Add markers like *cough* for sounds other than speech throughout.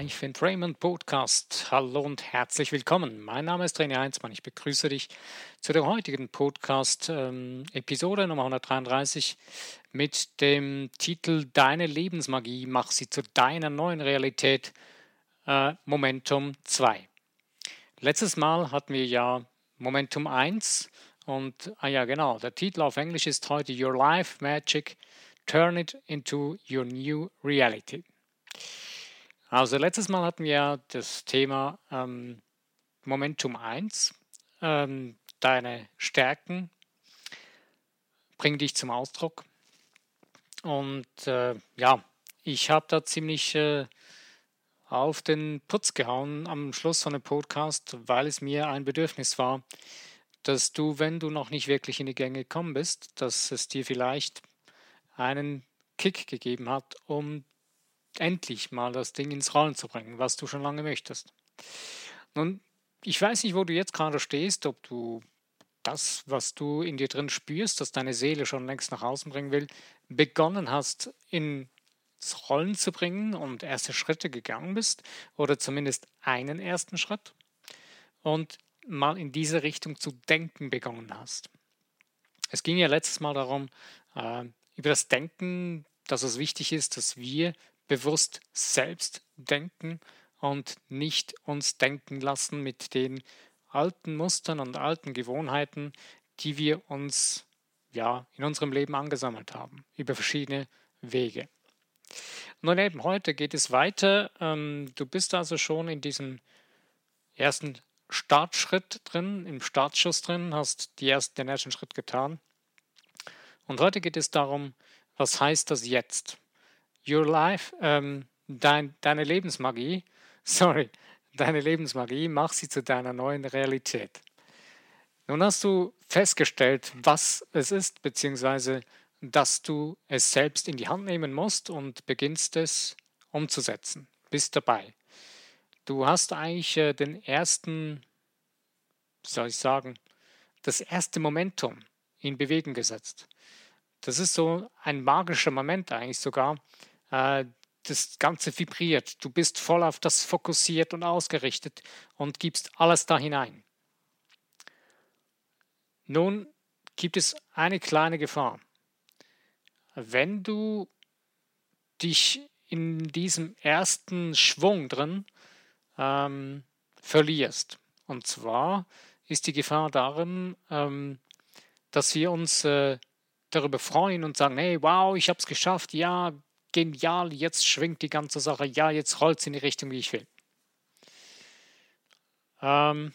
Live in Raymond Podcast. Hallo und herzlich willkommen. Mein Name ist René Heinzmann. Ich begrüße dich zu der heutigen Podcast-Episode ähm, Nummer 133 mit dem Titel Deine Lebensmagie, mach sie zu deiner neuen Realität, äh, Momentum 2. Letztes Mal hatten wir ja Momentum 1 und, ah ja genau, der Titel auf Englisch ist heute Your Life Magic, Turn it into your new reality. Also letztes Mal hatten wir das Thema ähm, Momentum 1, ähm, deine Stärken, bring dich zum Ausdruck. Und äh, ja, ich habe da ziemlich äh, auf den Putz gehauen am Schluss von dem Podcast, weil es mir ein Bedürfnis war, dass du, wenn du noch nicht wirklich in die Gänge gekommen bist, dass es dir vielleicht einen Kick gegeben hat, um endlich mal das Ding ins Rollen zu bringen, was du schon lange möchtest. Nun, ich weiß nicht, wo du jetzt gerade stehst, ob du das, was du in dir drin spürst, dass deine Seele schon längst nach außen bringen will, begonnen hast, ins Rollen zu bringen und erste Schritte gegangen bist oder zumindest einen ersten Schritt und mal in diese Richtung zu denken begonnen hast. Es ging ja letztes Mal darum, äh, über das Denken, dass es wichtig ist, dass wir bewusst selbst denken und nicht uns denken lassen mit den alten Mustern und alten Gewohnheiten, die wir uns ja in unserem Leben angesammelt haben, über verschiedene Wege. Nun eben heute geht es weiter. Ähm, du bist also schon in diesem ersten Startschritt drin, im Startschuss drin, hast ersten, den ersten Schritt getan. Und heute geht es darum, was heißt das jetzt? Your Life, ähm, dein, deine Lebensmagie, *laughs* sorry, deine Lebensmagie, mach sie zu deiner neuen Realität. Nun hast du festgestellt, was es ist, beziehungsweise dass du es selbst in die Hand nehmen musst und beginnst es umzusetzen. Bist dabei. Du hast eigentlich äh, den ersten, soll ich sagen, das erste Momentum in Bewegung gesetzt. Das ist so ein magischer Moment eigentlich sogar, das Ganze vibriert. Du bist voll auf das fokussiert und ausgerichtet und gibst alles da hinein. Nun gibt es eine kleine Gefahr. Wenn du dich in diesem ersten Schwung drin ähm, verlierst, und zwar ist die Gefahr darin, ähm, dass wir uns äh, darüber freuen und sagen, hey, wow, ich habe es geschafft, ja, genial, jetzt schwingt die ganze Sache, ja, jetzt rollt es in die Richtung, wie ich will. Ähm,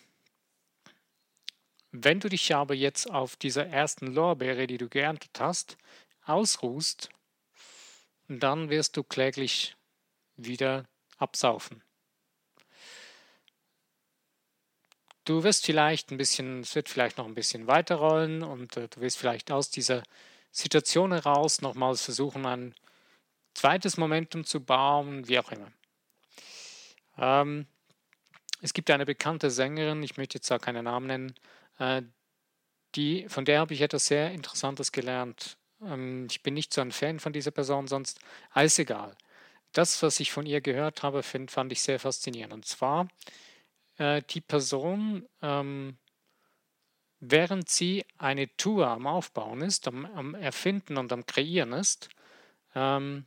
wenn du dich aber jetzt auf dieser ersten Lorbeere, die du geerntet hast, ausruhst, dann wirst du kläglich wieder absaufen. Du wirst vielleicht ein bisschen, es wird vielleicht noch ein bisschen weiterrollen und äh, du wirst vielleicht aus dieser Situation heraus nochmals versuchen, ein zweites Momentum zu bauen, wie auch immer. Ähm, es gibt eine bekannte Sängerin, ich möchte jetzt auch keinen Namen nennen, äh, die, von der habe ich etwas sehr Interessantes gelernt. Ähm, ich bin nicht so ein Fan von dieser Person, sonst alles egal. Das, was ich von ihr gehört habe, find, fand ich sehr faszinierend. Und zwar, äh, die Person, ähm, während sie eine Tour am Aufbauen ist, am, am Erfinden und am Kreieren ist, ähm,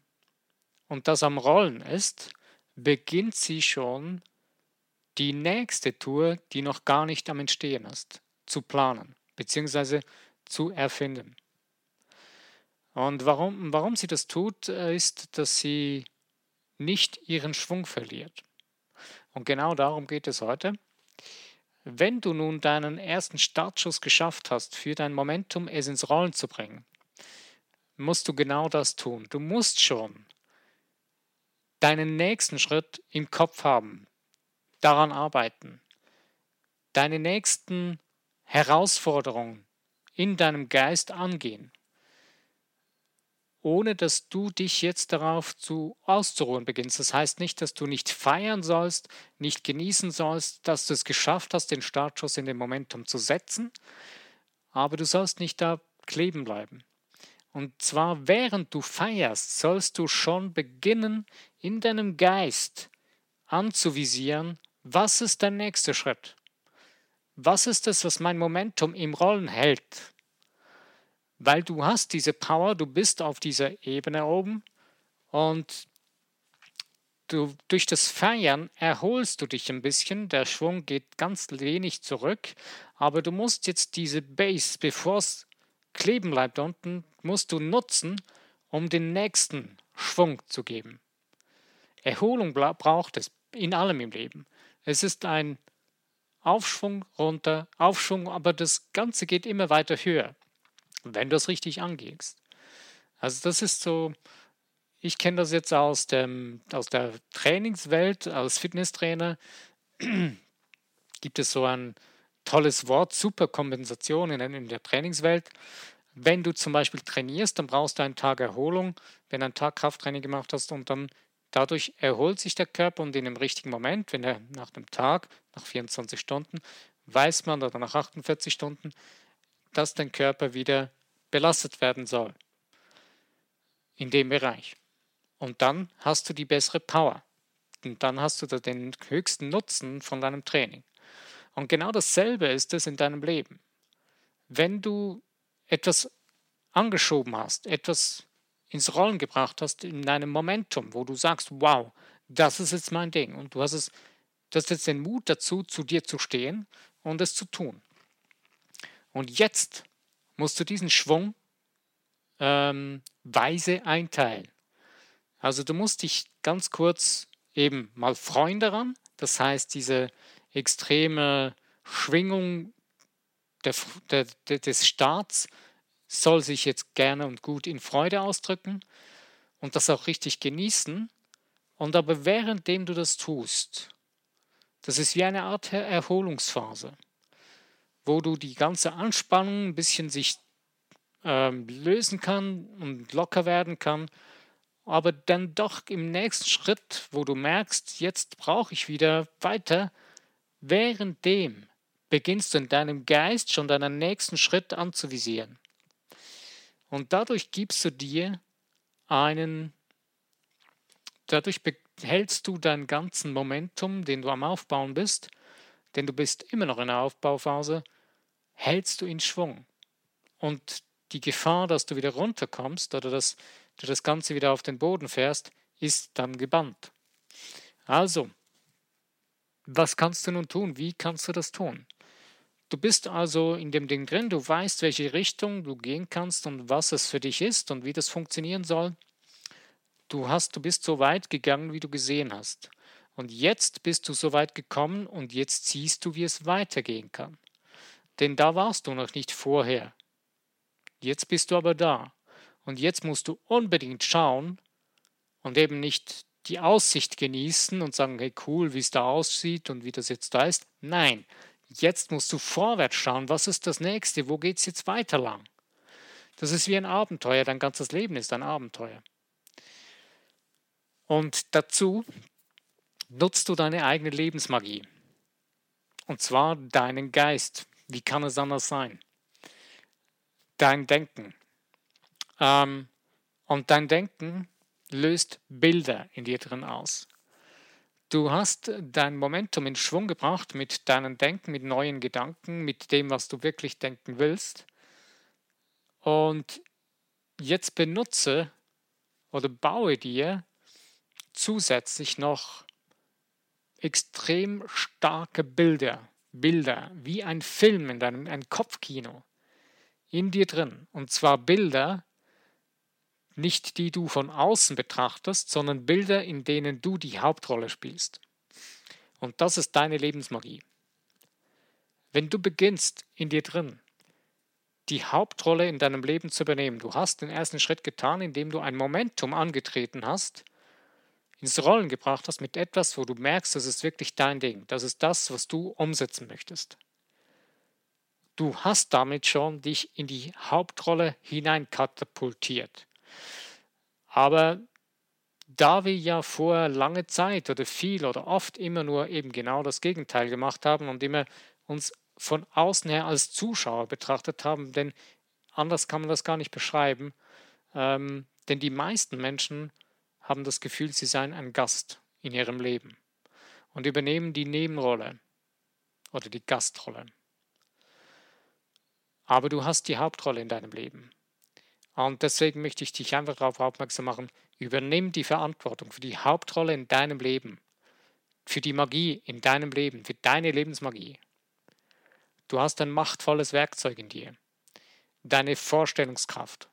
und das am Rollen ist, beginnt sie schon die nächste Tour, die noch gar nicht am Entstehen ist, zu planen bzw. zu erfinden. Und warum, warum sie das tut, äh, ist, dass sie nicht ihren Schwung verliert. Und genau darum geht es heute. Wenn du nun deinen ersten Startschuss geschafft hast, für dein Momentum es ins Rollen zu bringen, musst du genau das tun. Du musst schon deinen nächsten Schritt im Kopf haben, daran arbeiten, deine nächsten Herausforderungen in deinem Geist angehen, ohne dass du dich jetzt darauf zu auszuruhen beginnst. Das heißt nicht, dass du nicht feiern sollst, nicht genießen sollst, dass du es geschafft hast, den Startschuss in dem Momentum zu setzen, aber du sollst nicht da kleben bleiben. Und zwar während du feierst, sollst du schon beginnen, in deinem Geist anzuvisieren, was ist der nächste Schritt? Was ist es, was mein Momentum im Rollen hält? Weil du hast diese Power, du bist auf dieser Ebene oben und du, durch das Feiern erholst du dich ein bisschen, der Schwung geht ganz wenig zurück, aber du musst jetzt diese Base, bevor es kleben bleibt unten, musst du nutzen, um den nächsten Schwung zu geben. Erholung braucht es in allem im Leben. Es ist ein Aufschwung runter, Aufschwung, aber das Ganze geht immer weiter höher, wenn du es richtig angehst. Also das ist so, ich kenne das jetzt aus, dem, aus der Trainingswelt, als Fitnesstrainer *clears throat* gibt es so ein tolles Wort, Superkompensation in, in der Trainingswelt. Wenn du zum Beispiel trainierst, dann brauchst du einen Tag Erholung, wenn du einen Tag Krafttraining gemacht hast und dann dadurch erholt sich der Körper und in dem richtigen Moment, wenn er nach dem Tag, nach 24 Stunden, weiß man oder nach 48 Stunden, dass dein Körper wieder belastet werden soll. In dem Bereich. Und dann hast du die bessere Power. Und dann hast du den höchsten Nutzen von deinem Training. Und genau dasselbe ist es in deinem Leben. Wenn du etwas angeschoben hast, etwas ins Rollen gebracht hast in einem Momentum, wo du sagst, wow, das ist jetzt mein Ding und du hast es, du hast jetzt den Mut dazu, zu dir zu stehen und es zu tun. Und jetzt musst du diesen Schwung ähm, weise einteilen. Also du musst dich ganz kurz eben mal freuen daran, das heißt diese extreme Schwingung der, der, des Starts soll sich jetzt gerne und gut in Freude ausdrücken und das auch richtig genießen. Und aber währenddem du das tust, das ist wie eine Art Erholungsphase, wo du die ganze Anspannung ein bisschen sich ähm, lösen kann und locker werden kann, aber dann doch im nächsten Schritt, wo du merkst, jetzt brauche ich wieder weiter, währenddem beginnst du in deinem Geist schon deinen nächsten Schritt anzuvisieren. Und dadurch gibst du dir einen, dadurch behältst du deinen ganzen Momentum, den du am Aufbauen bist, denn du bist immer noch in der Aufbauphase, hältst du in Schwung. Und die Gefahr, dass du wieder runterkommst oder dass du das Ganze wieder auf den Boden fährst, ist dann gebannt. Also, was kannst du nun tun? Wie kannst du das tun? Du bist also in dem Ding drin, du weißt, welche Richtung du gehen kannst und was es für dich ist und wie das funktionieren soll. Du hast, du bist so weit gegangen, wie du gesehen hast. Und jetzt bist du so weit gekommen und jetzt siehst du, wie es weitergehen kann. Denn da warst du noch nicht vorher. Jetzt bist du aber da. Und jetzt musst du unbedingt schauen und eben nicht die Aussicht genießen und sagen, hey cool, wie es da aussieht und wie das jetzt da ist. Nein, Jetzt musst du vorwärts schauen, was ist das nächste, wo geht es jetzt weiter lang? Das ist wie ein Abenteuer, dein ganzes Leben ist ein Abenteuer. Und dazu nutzt du deine eigene Lebensmagie. Und zwar deinen Geist. Wie kann es anders sein? Dein Denken. Ähm, und dein Denken löst Bilder in dir drin aus. Du hast dein Momentum in Schwung gebracht mit deinem Denken, mit neuen Gedanken, mit dem, was du wirklich denken willst. Und jetzt benutze oder baue dir zusätzlich noch extrem starke Bilder, Bilder, wie ein Film in deinem ein Kopfkino in dir drin. Und zwar Bilder, nicht die du von außen betrachtest, sondern Bilder, in denen du die Hauptrolle spielst. Und das ist deine Lebensmagie. Wenn du beginnst in dir drin, die Hauptrolle in deinem Leben zu übernehmen, du hast den ersten Schritt getan, indem du ein Momentum angetreten hast, ins Rollen gebracht hast mit etwas, wo du merkst, das ist wirklich dein Ding, das ist das, was du umsetzen möchtest. Du hast damit schon dich in die Hauptrolle hineinkatapultiert. Aber da wir ja vorher lange Zeit oder viel oder oft immer nur eben genau das Gegenteil gemacht haben und immer uns von außen her als Zuschauer betrachtet haben, denn anders kann man das gar nicht beschreiben, ähm, denn die meisten Menschen haben das Gefühl, sie seien ein Gast in ihrem Leben. und übernehmen die Nebenrolle oder die Gastrolle. Aber du hast die Hauptrolle in deinem Leben. Und deswegen möchte ich dich einfach darauf aufmerksam machen, übernimm die Verantwortung für die Hauptrolle in deinem Leben, für die Magie in deinem Leben, für deine Lebensmagie. Du hast ein machtvolles Werkzeug in dir, deine Vorstellungskraft.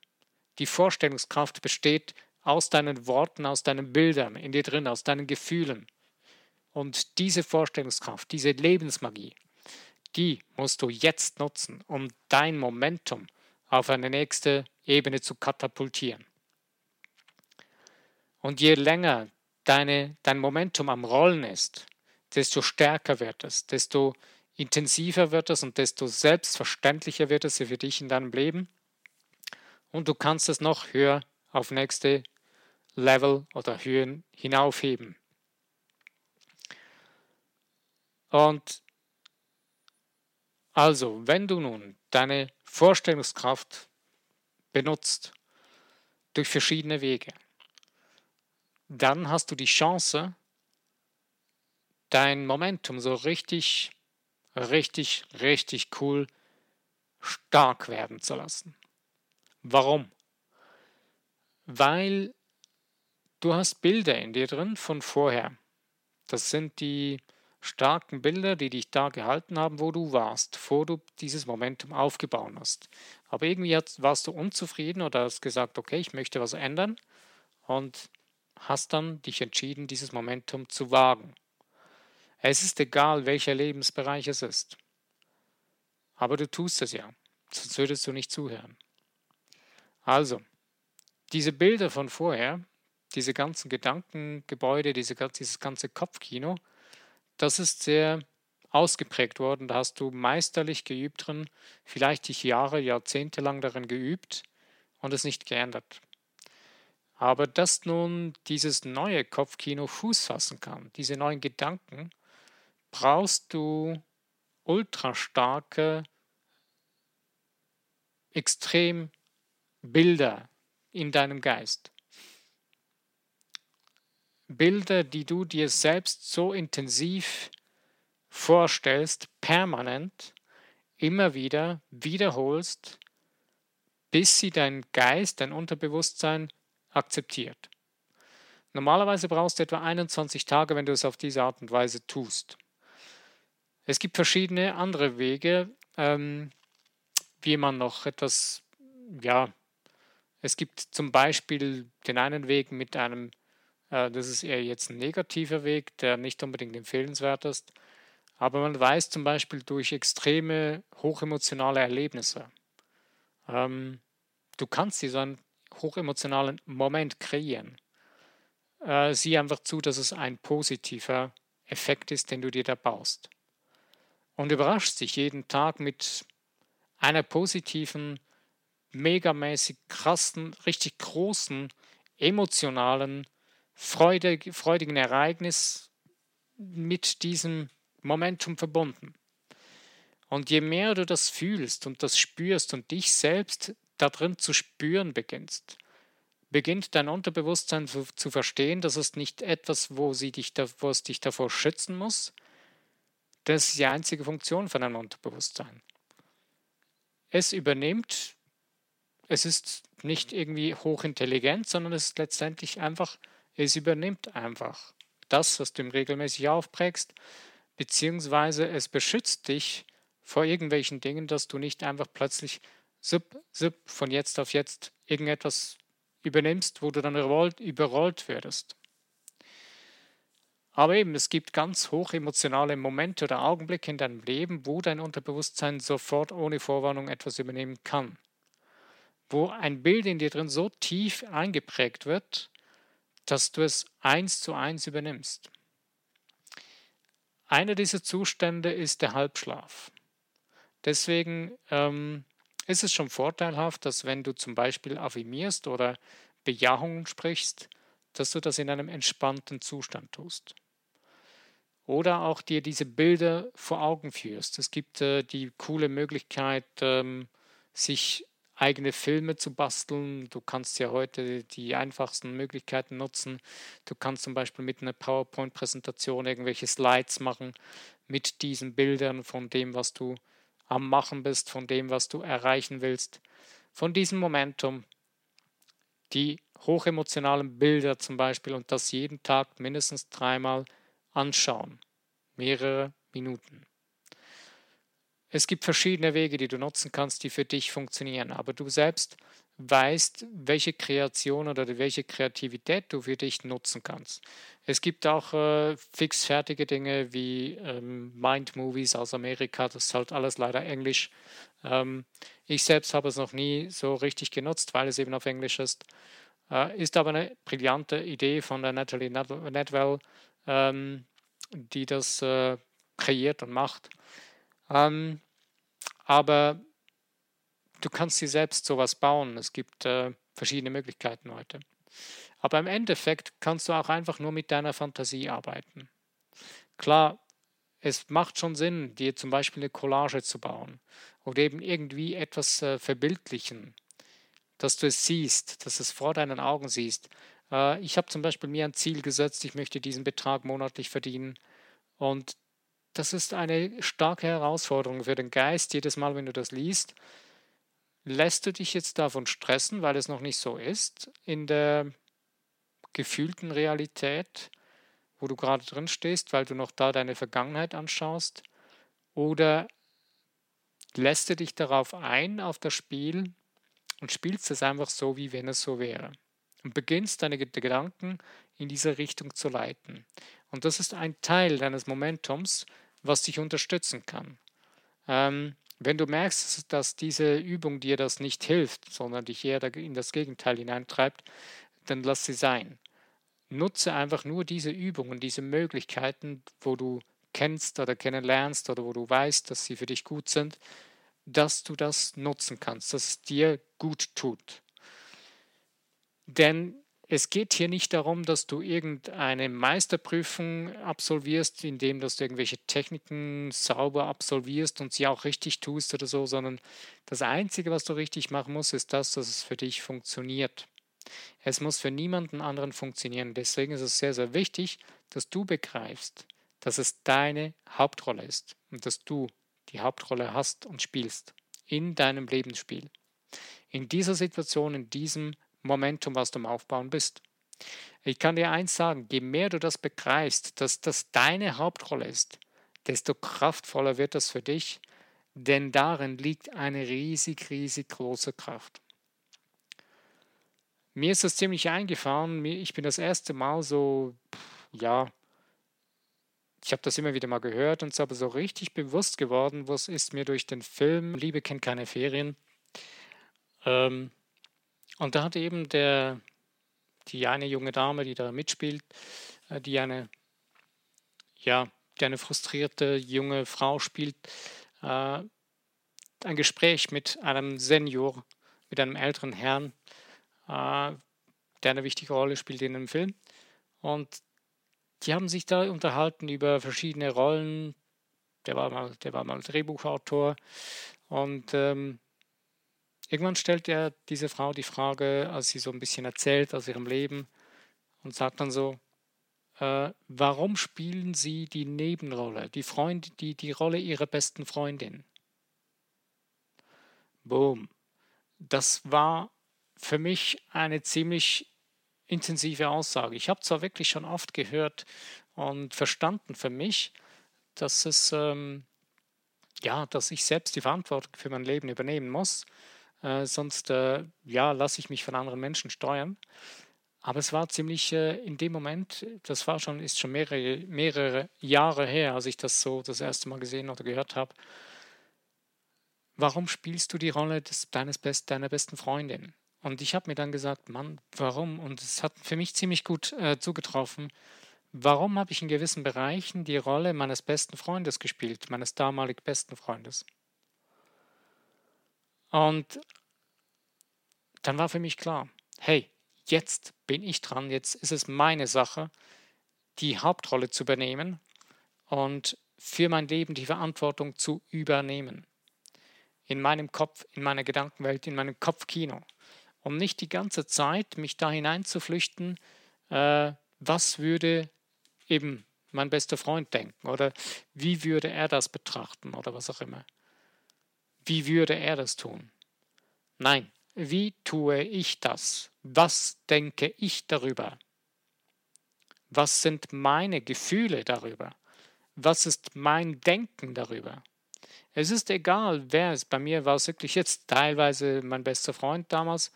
Die Vorstellungskraft besteht aus deinen Worten, aus deinen Bildern in dir drin, aus deinen Gefühlen. Und diese Vorstellungskraft, diese Lebensmagie, die musst du jetzt nutzen, um dein Momentum auf eine nächste Ebene zu katapultieren. Und je länger deine, dein Momentum am Rollen ist, desto stärker wird es, desto intensiver wird es und desto selbstverständlicher wird es für dich in deinem Leben. Und du kannst es noch höher auf nächste Level oder Höhen hinaufheben. Und also, wenn du nun deine Vorstellungskraft benutzt durch verschiedene Wege, dann hast du die Chance, dein Momentum so richtig, richtig, richtig cool stark werden zu lassen. Warum? Weil du hast Bilder in dir drin von vorher. Das sind die starken Bilder, die dich da gehalten haben, wo du warst, bevor du dieses Momentum aufgebaut hast. Aber irgendwie warst du unzufrieden oder hast gesagt, okay, ich möchte was ändern und hast dann dich entschieden, dieses Momentum zu wagen. Es ist egal, welcher Lebensbereich es ist. Aber du tust es ja, sonst würdest du nicht zuhören. Also, diese Bilder von vorher, diese ganzen Gedankengebäude, diese, dieses ganze Kopfkino, das ist sehr ausgeprägt worden. Da hast du meisterlich geübt drin, vielleicht dich Jahre, Jahrzehnte lang darin geübt und es nicht geändert. Aber dass nun dieses neue Kopfkino Fuß fassen kann, diese neuen Gedanken, brauchst du ultra starke, extrem Bilder in deinem Geist. Bilder, die du dir selbst so intensiv vorstellst, permanent, immer wieder wiederholst, bis sie dein Geist, dein Unterbewusstsein akzeptiert. Normalerweise brauchst du etwa 21 Tage, wenn du es auf diese Art und Weise tust. Es gibt verschiedene andere Wege, ähm, wie man noch etwas, ja, es gibt zum Beispiel den einen Weg mit einem das ist eher jetzt ein negativer Weg, der nicht unbedingt empfehlenswert ist. Aber man weiß zum Beispiel durch extreme, hochemotionale Erlebnisse, ähm, du kannst dir so einen hochemotionalen Moment kreieren. Äh, sieh einfach zu, dass es ein positiver Effekt ist, den du dir da baust. Und überraschst dich jeden Tag mit einer positiven, megamäßig krassen, richtig großen, emotionalen freudig, freudigen Ereignis mit diesem Momentum verbunden. Und je mehr du das fühlst und das spürst und dich selbst darin zu spüren beginnst, beginnt dein Unterbewusstsein zu, zu verstehen, dass es nicht etwas, wo, sie dich wo es dich davor schützen muss. Das ist die einzige Funktion von einem Unterbewusstsein. Es übernimmt, es ist nicht irgendwie hochintelligent, sondern es ist letztendlich einfach es übernimmt einfach das, was du ihm regelmäßig aufprägst, beziehungsweise es beschützt dich vor irgendwelchen Dingen, dass du nicht einfach plötzlich zip, zip, von jetzt auf jetzt irgendetwas übernimmst, wo du dann überrollt, überrollt werdest. Aber eben, es gibt ganz hoch emotionale Momente oder Augenblicke in deinem Leben, wo dein Unterbewusstsein sofort ohne Vorwarnung etwas übernehmen kann. Wo ein Bild in dir drin so tief eingeprägt wird, dass du es eins zu eins übernimmst. Einer dieser Zustände ist der Halbschlaf. Deswegen ähm, ist es schon vorteilhaft, dass wenn du zum Beispiel affirmierst oder Bejahungen sprichst, dass du das in einem entspannten Zustand tust. Oder auch dir diese Bilder vor Augen führst. Es gibt äh, die coole Möglichkeit, ähm, sich eigene Filme zu basteln. Du kannst ja heute die einfachsten Möglichkeiten nutzen. Du kannst zum Beispiel mit einer PowerPoint-Präsentation irgendwelche Slides machen mit diesen Bildern von dem, was du am Machen bist, von dem, was du erreichen willst, von diesem Momentum. Die hochemotionalen Bilder zum Beispiel und das jeden Tag mindestens dreimal anschauen. Mehrere Minuten. Es gibt verschiedene Wege, die du nutzen kannst, die für dich funktionieren, aber du selbst weißt, welche Kreation oder welche Kreativität du für dich nutzen kannst. Es gibt auch äh, fixfertige Dinge wie ähm, Mind Movies aus Amerika, das ist halt alles leider Englisch. Ähm, ich selbst habe es noch nie so richtig genutzt, weil es eben auf Englisch ist. Äh, ist aber eine brillante Idee von der Natalie Nedwell, ähm, die das äh, kreiert und macht. Ähm, aber du kannst dir selbst sowas bauen. Es gibt äh, verschiedene Möglichkeiten heute. Aber im Endeffekt kannst du auch einfach nur mit deiner Fantasie arbeiten. Klar, es macht schon Sinn, dir zum Beispiel eine Collage zu bauen oder eben irgendwie etwas äh, verbildlichen, dass du es siehst, dass du es vor deinen Augen siehst. Äh, ich habe zum Beispiel mir ein Ziel gesetzt, ich möchte diesen Betrag monatlich verdienen und das ist eine starke Herausforderung für den Geist. Jedes Mal, wenn du das liest, lässt du dich jetzt davon stressen, weil es noch nicht so ist in der gefühlten Realität, wo du gerade drin stehst, weil du noch da deine Vergangenheit anschaust? Oder lässt du dich darauf ein, auf das Spiel und spielst es einfach so, wie wenn es so wäre? Und beginnst deine Gedanken in diese Richtung zu leiten. Und das ist ein Teil deines Momentums, was dich unterstützen kann. Ähm, wenn du merkst, dass diese Übung dir das nicht hilft, sondern dich eher in das Gegenteil hineintreibt, dann lass sie sein. Nutze einfach nur diese Übungen, diese Möglichkeiten, wo du kennst oder kennenlernst oder wo du weißt, dass sie für dich gut sind, dass du das nutzen kannst, dass es dir gut tut. Denn es geht hier nicht darum, dass du irgendeine Meisterprüfung absolvierst, indem dass du irgendwelche Techniken sauber absolvierst und sie auch richtig tust oder so, sondern das Einzige, was du richtig machen musst, ist das, dass es für dich funktioniert. Es muss für niemanden anderen funktionieren. Deswegen ist es sehr, sehr wichtig, dass du begreifst, dass es deine Hauptrolle ist und dass du die Hauptrolle hast und spielst in deinem Lebensspiel. In dieser Situation, in diesem Momentum, was du am Aufbauen bist. Ich kann dir eins sagen, je mehr du das begreifst, dass das deine Hauptrolle ist, desto kraftvoller wird das für dich, denn darin liegt eine riesig, riesig große Kraft. Mir ist das ziemlich eingefahren. Ich bin das erste Mal so, ja, ich habe das immer wieder mal gehört und so, aber so richtig bewusst geworden, was ist mir durch den Film Liebe kennt keine Ferien. Ähm, und da hat eben der, die eine junge Dame, die da mitspielt, äh, die eine, ja, die eine frustrierte junge Frau spielt, äh, ein Gespräch mit einem Senior, mit einem älteren Herrn, äh, der eine wichtige Rolle spielt in dem Film. Und die haben sich da unterhalten über verschiedene Rollen. Der war mal, der war mal Drehbuchautor und ähm, Irgendwann stellt er diese Frau die Frage, als sie so ein bisschen erzählt aus ihrem Leben und sagt dann so, äh, warum spielen Sie die Nebenrolle, die, Freund, die, die Rolle Ihrer besten Freundin? Boom. Das war für mich eine ziemlich intensive Aussage. Ich habe zwar wirklich schon oft gehört und verstanden für mich, dass es ähm, ja, dass ich selbst die Verantwortung für mein Leben übernehmen muss äh, sonst äh, ja, lasse ich mich von anderen Menschen steuern. Aber es war ziemlich äh, in dem Moment, das war schon, ist schon mehrere, mehrere Jahre her, als ich das so das erste Mal gesehen oder gehört habe. Warum spielst du die Rolle des, deines Best, deiner besten Freundin? Und ich habe mir dann gesagt, Mann, warum? Und es hat für mich ziemlich gut äh, zugetroffen. Warum habe ich in gewissen Bereichen die Rolle meines besten Freundes gespielt, meines damalig besten Freundes? Und dann war für mich klar, hey, jetzt bin ich dran, jetzt ist es meine Sache, die Hauptrolle zu übernehmen und für mein Leben die Verantwortung zu übernehmen. in meinem Kopf, in meiner Gedankenwelt, in meinem Kopfkino. Um nicht die ganze Zeit mich da hineinzuflüchten, äh, was würde eben mein bester Freund denken oder wie würde er das betrachten oder was auch immer. Wie würde er das tun? Nein, wie tue ich das? Was denke ich darüber? Was sind meine Gefühle darüber? Was ist mein Denken darüber? Es ist egal, wer es bei mir war, es wirklich jetzt teilweise mein bester Freund damals.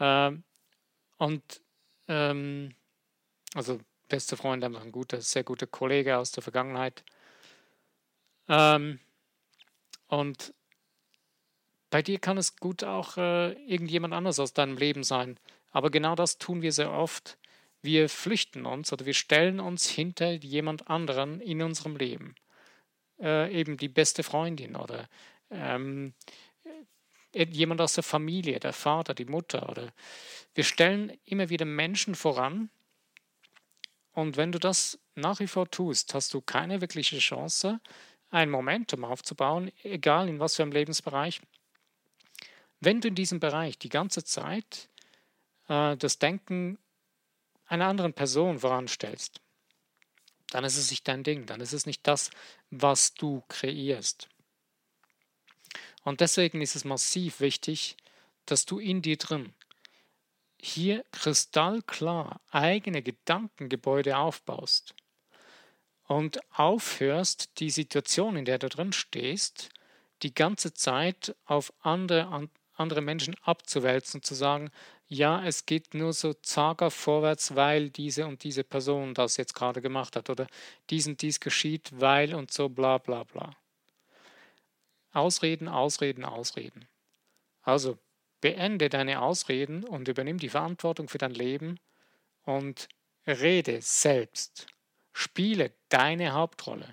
Äh, und ähm, also bester Freund, einfach ein guter, sehr guter Kollege aus der Vergangenheit. Ähm, und bei dir kann es gut auch äh, irgendjemand anders aus deinem Leben sein. Aber genau das tun wir sehr oft. Wir flüchten uns oder wir stellen uns hinter jemand anderen in unserem Leben. Äh, eben die beste Freundin oder ähm, äh, jemand aus der Familie, der Vater, die Mutter. Oder wir stellen immer wieder Menschen voran, und wenn du das nach wie vor tust, hast du keine wirkliche Chance, ein Momentum aufzubauen, egal in was für einem Lebensbereich. Wenn du in diesem Bereich die ganze Zeit äh, das Denken einer anderen Person voranstellst, dann ist es nicht dein Ding, dann ist es nicht das, was du kreierst. Und deswegen ist es massiv wichtig, dass du in dir drin hier kristallklar eigene Gedankengebäude aufbaust und aufhörst, die Situation, in der du drin stehst, die ganze Zeit auf andere, andere Menschen abzuwälzen, zu sagen, ja, es geht nur so zager vorwärts, weil diese und diese Person das jetzt gerade gemacht hat oder dies und dies geschieht, weil und so bla bla bla. Ausreden, Ausreden, Ausreden. Also Beende deine Ausreden und übernimm die Verantwortung für dein Leben und rede selbst. Spiele deine Hauptrolle.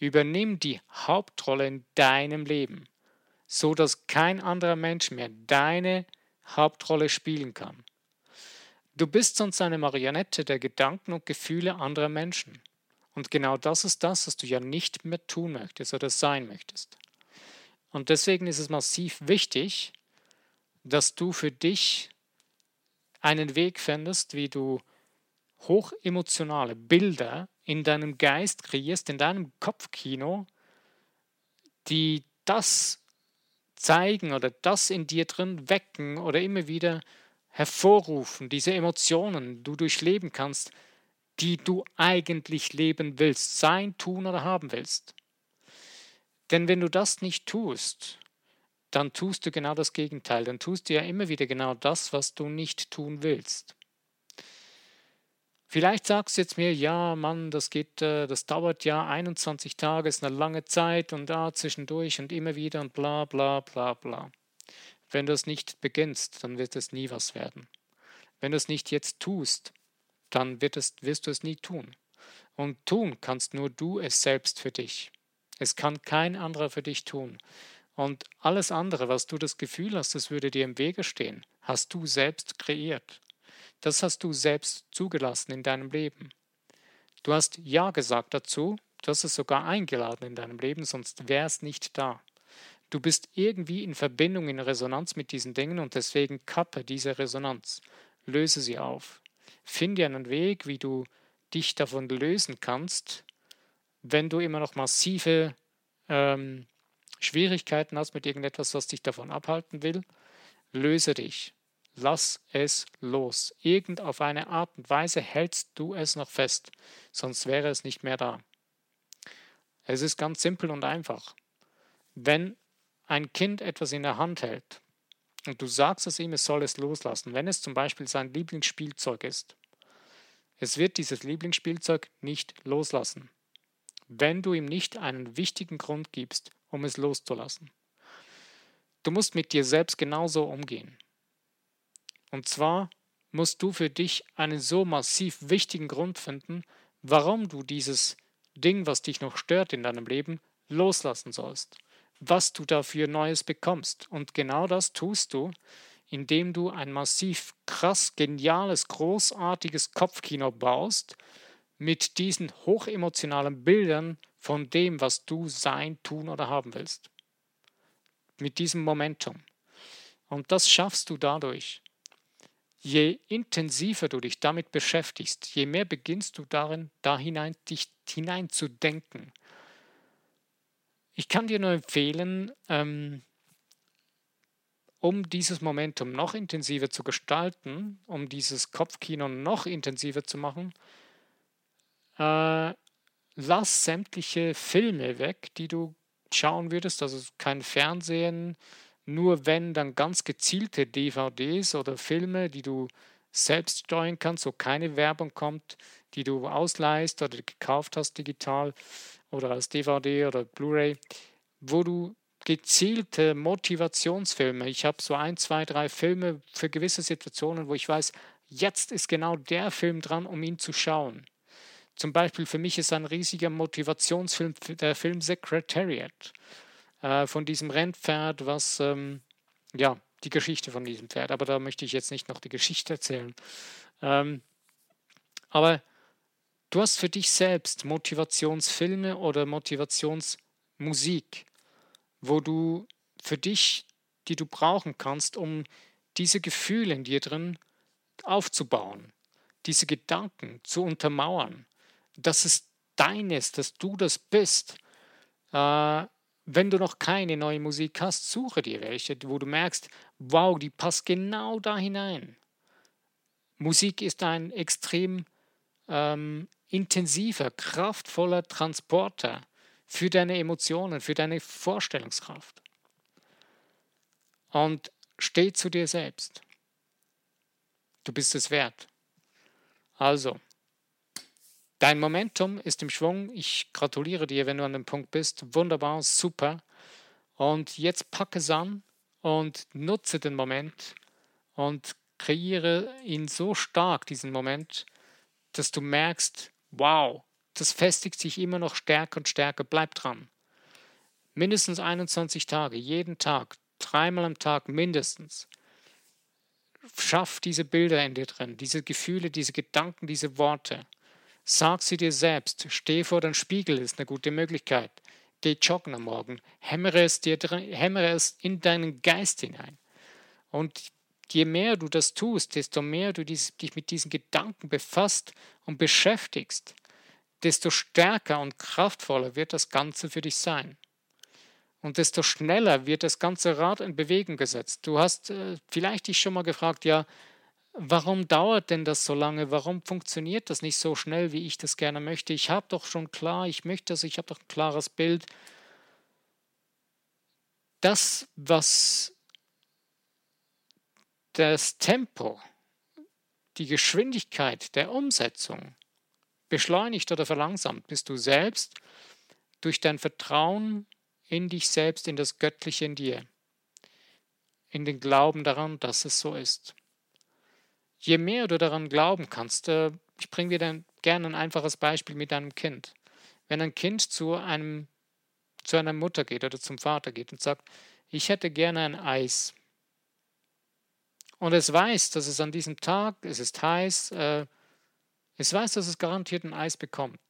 Übernimm die Hauptrolle in deinem Leben, so dass kein anderer Mensch mehr deine Hauptrolle spielen kann. Du bist sonst eine Marionette der Gedanken und Gefühle anderer Menschen. Und genau das ist das, was du ja nicht mehr tun möchtest oder sein möchtest. Und deswegen ist es massiv wichtig, dass du für dich einen Weg findest, wie du hochemotionale Bilder in deinem Geist kreierst, in deinem Kopfkino, die das zeigen oder das in dir drin wecken oder immer wieder hervorrufen, diese Emotionen du durchleben kannst, die du eigentlich leben willst, sein, tun oder haben willst. Denn wenn du das nicht tust, dann tust du genau das Gegenteil. Dann tust du ja immer wieder genau das, was du nicht tun willst. Vielleicht sagst du jetzt mir, ja, Mann, das geht, äh, das dauert ja 21 Tage, ist eine lange Zeit und da zwischendurch und immer wieder und bla bla bla bla. Wenn du es nicht beginnst, dann wird es nie was werden. Wenn du es nicht jetzt tust, dann wird es, wirst du es nie tun. Und tun kannst nur du es selbst für dich. Es kann kein anderer für dich tun. Und alles andere, was du das Gefühl hast, es würde dir im Wege stehen, hast du selbst kreiert. Das hast du selbst zugelassen in deinem Leben. Du hast Ja gesagt dazu, du hast es sogar eingeladen in deinem Leben, sonst wäre es nicht da. Du bist irgendwie in Verbindung, in Resonanz mit diesen Dingen und deswegen kappe diese Resonanz. Löse sie auf. Finde einen Weg, wie du dich davon lösen kannst, wenn du immer noch massive ähm, Schwierigkeiten hast mit irgendetwas, was dich davon abhalten will, löse dich. Lass es los. Irgend auf eine Art und Weise hältst du es noch fest, sonst wäre es nicht mehr da. Es ist ganz simpel und einfach. Wenn ein Kind etwas in der Hand hält und du sagst es ihm, es soll es loslassen, wenn es zum Beispiel sein Lieblingsspielzeug ist, es wird dieses Lieblingsspielzeug nicht loslassen, wenn du ihm nicht einen wichtigen Grund gibst, um es loszulassen. Du musst mit dir selbst genauso umgehen. Und zwar musst du für dich einen so massiv wichtigen Grund finden, warum du dieses Ding, was dich noch stört in deinem Leben, loslassen sollst. Was du dafür Neues bekommst. Und genau das tust du, indem du ein massiv krass, geniales, großartiges Kopfkino baust mit diesen hochemotionalen Bildern von dem, was du sein, tun oder haben willst. mit diesem Momentum. Und das schaffst du dadurch. Je intensiver du dich damit beschäftigst, je mehr beginnst du darin, da hinein, dich hinein zu denken. Ich kann dir nur empfehlen, ähm, um dieses Momentum noch intensiver zu gestalten, um dieses Kopfkino noch intensiver zu machen, äh, lass sämtliche Filme weg, die du schauen würdest, also kein Fernsehen, nur wenn dann ganz gezielte DVDs oder Filme, die du selbst steuern kannst, wo keine Werbung kommt, die du ausleihst oder gekauft hast digital oder als DVD oder Blu-ray, wo du gezielte Motivationsfilme, ich habe so ein, zwei, drei Filme für gewisse Situationen, wo ich weiß, jetzt ist genau der Film dran, um ihn zu schauen. Zum Beispiel für mich ist ein riesiger Motivationsfilm der Film Secretariat äh, von diesem Rennpferd, was, ähm, ja, die Geschichte von diesem Pferd. Aber da möchte ich jetzt nicht noch die Geschichte erzählen. Ähm, aber du hast für dich selbst Motivationsfilme oder Motivationsmusik, wo du für dich, die du brauchen kannst, um diese Gefühle in dir drin aufzubauen, diese Gedanken zu untermauern, dass es deines, dass du das bist. Äh, wenn du noch keine neue Musik hast, suche dir welche, wo du merkst, wow, die passt genau da hinein. Musik ist ein extrem ähm, intensiver, kraftvoller Transporter für deine Emotionen, für deine Vorstellungskraft. Und steh zu dir selbst. Du bist es wert. Also, Dein Momentum ist im Schwung. Ich gratuliere dir, wenn du an dem Punkt bist. Wunderbar, super. Und jetzt packe es an und nutze den Moment und kreiere ihn so stark, diesen Moment, dass du merkst, wow, das festigt sich immer noch stärker und stärker. Bleib dran. Mindestens 21 Tage, jeden Tag, dreimal am Tag mindestens. Schaff diese Bilder in dir drin, diese Gefühle, diese Gedanken, diese Worte. Sag sie dir selbst. Steh vor den Spiegel ist eine gute Möglichkeit. Geh joggen am Morgen. Hämmere es, dir, hämmere es in deinen Geist hinein. Und je mehr du das tust, desto mehr du dich mit diesen Gedanken befasst und beschäftigst, desto stärker und kraftvoller wird das Ganze für dich sein. Und desto schneller wird das ganze Rad in Bewegung gesetzt. Du hast äh, vielleicht dich schon mal gefragt, ja, warum dauert denn das so lange? Warum funktioniert das nicht so schnell, wie ich das gerne möchte? Ich habe doch schon klar, ich möchte das, ich habe doch ein klares Bild. Das, was das Tempo, die Geschwindigkeit der Umsetzung beschleunigt oder verlangsamt, bist du selbst durch dein Vertrauen in dich selbst, in das Göttliche in dir, in den Glauben daran, dass es so ist je mehr du daran glauben kannst, äh, ich bringe dir dann gerne ein einfaches Beispiel mit deinem Kind. Wenn ein Kind zu einem zu einer Mutter geht oder zum Vater geht und sagt, ich hätte gerne ein Eis. Und es weiß, dass es an diesem Tag, es ist heiß, äh, es weiß, dass es garantiert ein Eis bekommt.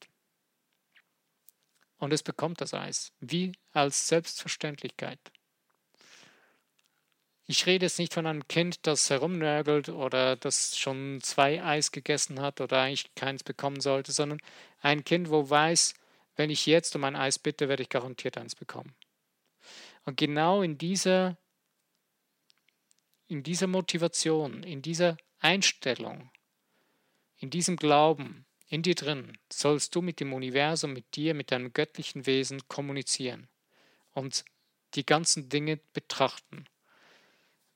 Und es bekommt das Eis, wie als Selbstverständlichkeit. Ich rede jetzt nicht von einem Kind, das herumnörgelt oder das schon zwei Eis gegessen hat oder eigentlich keins bekommen sollte, sondern ein Kind, wo weiß, wenn ich jetzt um ein Eis bitte, werde ich garantiert eins bekommen. Und genau in dieser, in dieser Motivation, in dieser Einstellung, in diesem Glauben, in dir drin, sollst du mit dem Universum, mit dir, mit deinem göttlichen Wesen kommunizieren und die ganzen Dinge betrachten.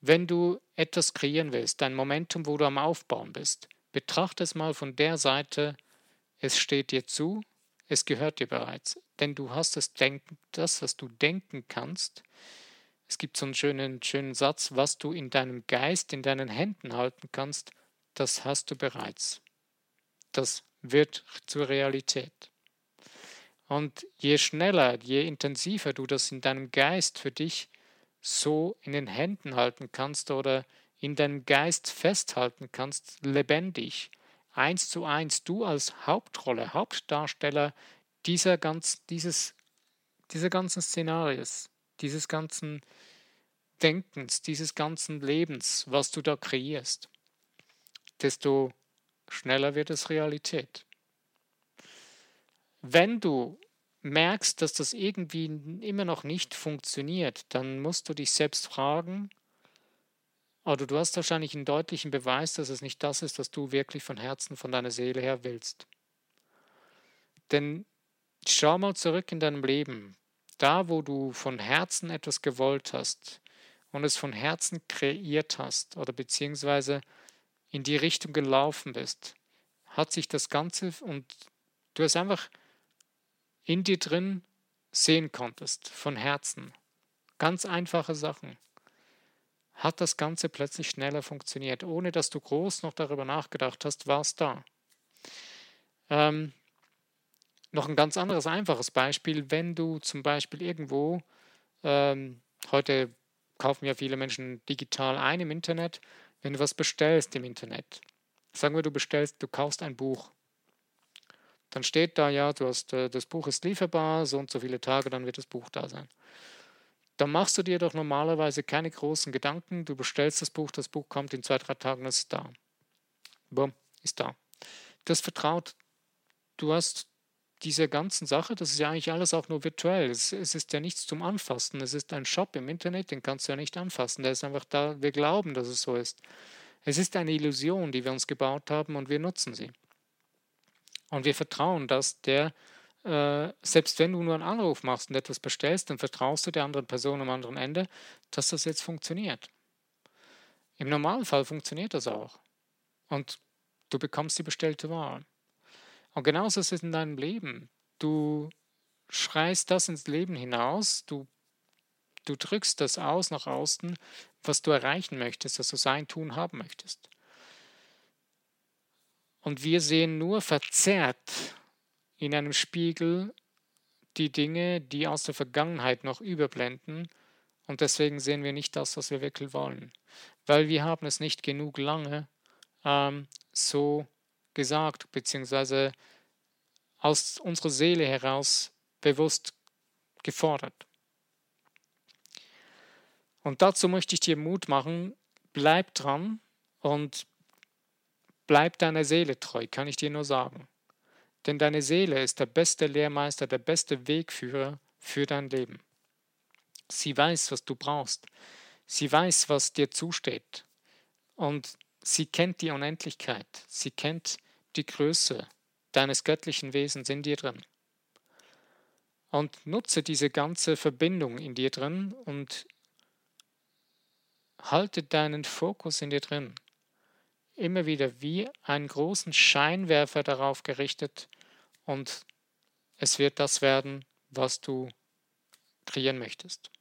Wenn du etwas kreieren willst, dein Momentum, wo du am Aufbauen bist, betrachte es mal von der Seite, es steht dir zu, es gehört dir bereits. Denn du hast das Denken, das, was du denken kannst. Es gibt so einen schönen, schönen Satz, was du in deinem Geist, in deinen Händen halten kannst, das hast du bereits. Das wird zur Realität. Und je schneller, je intensiver du das in deinem Geist für dich so in den Händen halten kannst oder in deinem Geist festhalten kannst, lebendig, eins zu eins, du als Hauptrolle, Hauptdarsteller dieser, ganz, dieses, dieser ganzen Szenarios, dieses ganzen Denkens, dieses ganzen Lebens, was du da kreierst, desto schneller wird es Realität. Wenn du merkst, dass das irgendwie immer noch nicht funktioniert, dann musst du dich selbst fragen, oder du hast wahrscheinlich einen deutlichen Beweis, dass es nicht das ist, was du wirklich von Herzen, von deiner Seele her willst. Denn schau mal zurück in deinem Leben. Da, wo du von Herzen etwas gewollt hast und es von Herzen kreiert hast oder beziehungsweise in die Richtung gelaufen bist, hat sich das Ganze und du hast einfach in dir drin sehen konntest, von Herzen. Ganz einfache Sachen. Hat das Ganze plötzlich schneller funktioniert, ohne dass du groß noch darüber nachgedacht hast, war es da. Ähm, noch ein ganz anderes einfaches Beispiel, wenn du zum Beispiel irgendwo, ähm, heute kaufen ja viele Menschen digital ein im Internet, wenn du was bestellst im Internet. Sagen wir, du bestellst, du kaufst ein Buch dann steht da ja, du hast, äh, das Buch ist lieferbar, so und so viele Tage, dann wird das Buch da sein. Dann machst du dir doch normalerweise keine großen Gedanken. Du bestellst das Buch, das Buch kommt in zwei, drei Tagen, es ist da. Bumm, ist da. Das vertraut. Du hast diese ganzen Sache, das ist ja eigentlich alles auch nur virtuell. Es, es, ist ja nichts zum Anfassen. Es ist ein Shop im Internet, den kannst du ja nicht anfassen. Der ist einfach da. Wir glauben, dass es so ist. Es ist eine Illusion, die wir uns gebaut haben und wir nutzen sie. Und wir vertrauen, dass der, äh, selbst wenn du nur einen Anruf machst und etwas bestellst, dann vertraust du der anderen Person am anderen Ende, dass das jetzt funktioniert. Im Normalfall funktioniert das auch. Und du bekommst die bestellte Wahl. Und genauso ist es in deinem Leben. Du schreist das ins Leben hinaus, du, du drückst das aus nach außen, was du erreichen möchtest, was du sein, tun, haben möchtest. Und wir sehen nur verzerrt in einem Spiegel die Dinge, die aus der Vergangenheit noch überblenden. Und deswegen sehen wir nicht das, was wir wirklich wollen. Weil wir haben es nicht genug lange ähm, so gesagt, beziehungsweise aus unserer Seele heraus bewusst gefordert. Und dazu möchte ich dir Mut machen, bleib dran und Bleib deiner Seele treu, kann ich dir nur sagen. Denn deine Seele ist der beste Lehrmeister, der beste Wegführer für dein Leben. Sie weiß, was du brauchst. Sie weiß, was dir zusteht. Und sie kennt die Unendlichkeit. Sie kennt die Größe deines göttlichen Wesens in dir drin. Und nutze diese ganze Verbindung in dir drin und halte deinen Fokus in dir drin immer wieder wie einen großen Scheinwerfer darauf gerichtet und es wird das werden, was du kreieren möchtest.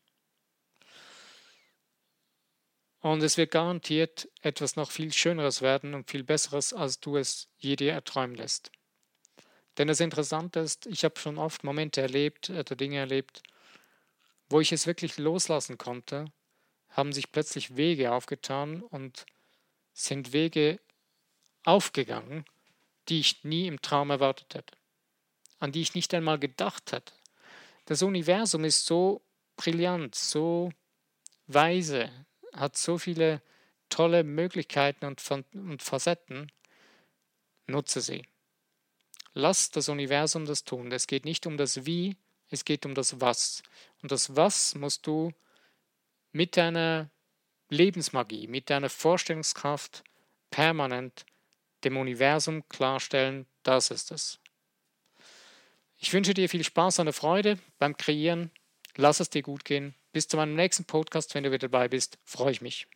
Und es wird garantiert etwas noch viel Schöneres werden und viel Besseres, als du es je dir erträumen lässt. Denn das Interessante ist, ich habe schon oft Momente erlebt oder Dinge erlebt, wo ich es wirklich loslassen konnte, haben sich plötzlich Wege aufgetan und sind Wege aufgegangen, die ich nie im Traum erwartet hätte, an die ich nicht einmal gedacht hätte. Das Universum ist so brillant, so weise, hat so viele tolle Möglichkeiten und, und Facetten. Nutze sie. Lass das Universum das tun. Es geht nicht um das Wie, es geht um das Was. Und das Was musst du mit deiner Lebensmagie, mit deiner Vorstellungskraft permanent dem Universum klarstellen, das ist es. Ich wünsche dir viel Spaß und Freude beim Kreieren. Lass es dir gut gehen. Bis zu meinem nächsten Podcast, wenn du wieder dabei bist, freue ich mich.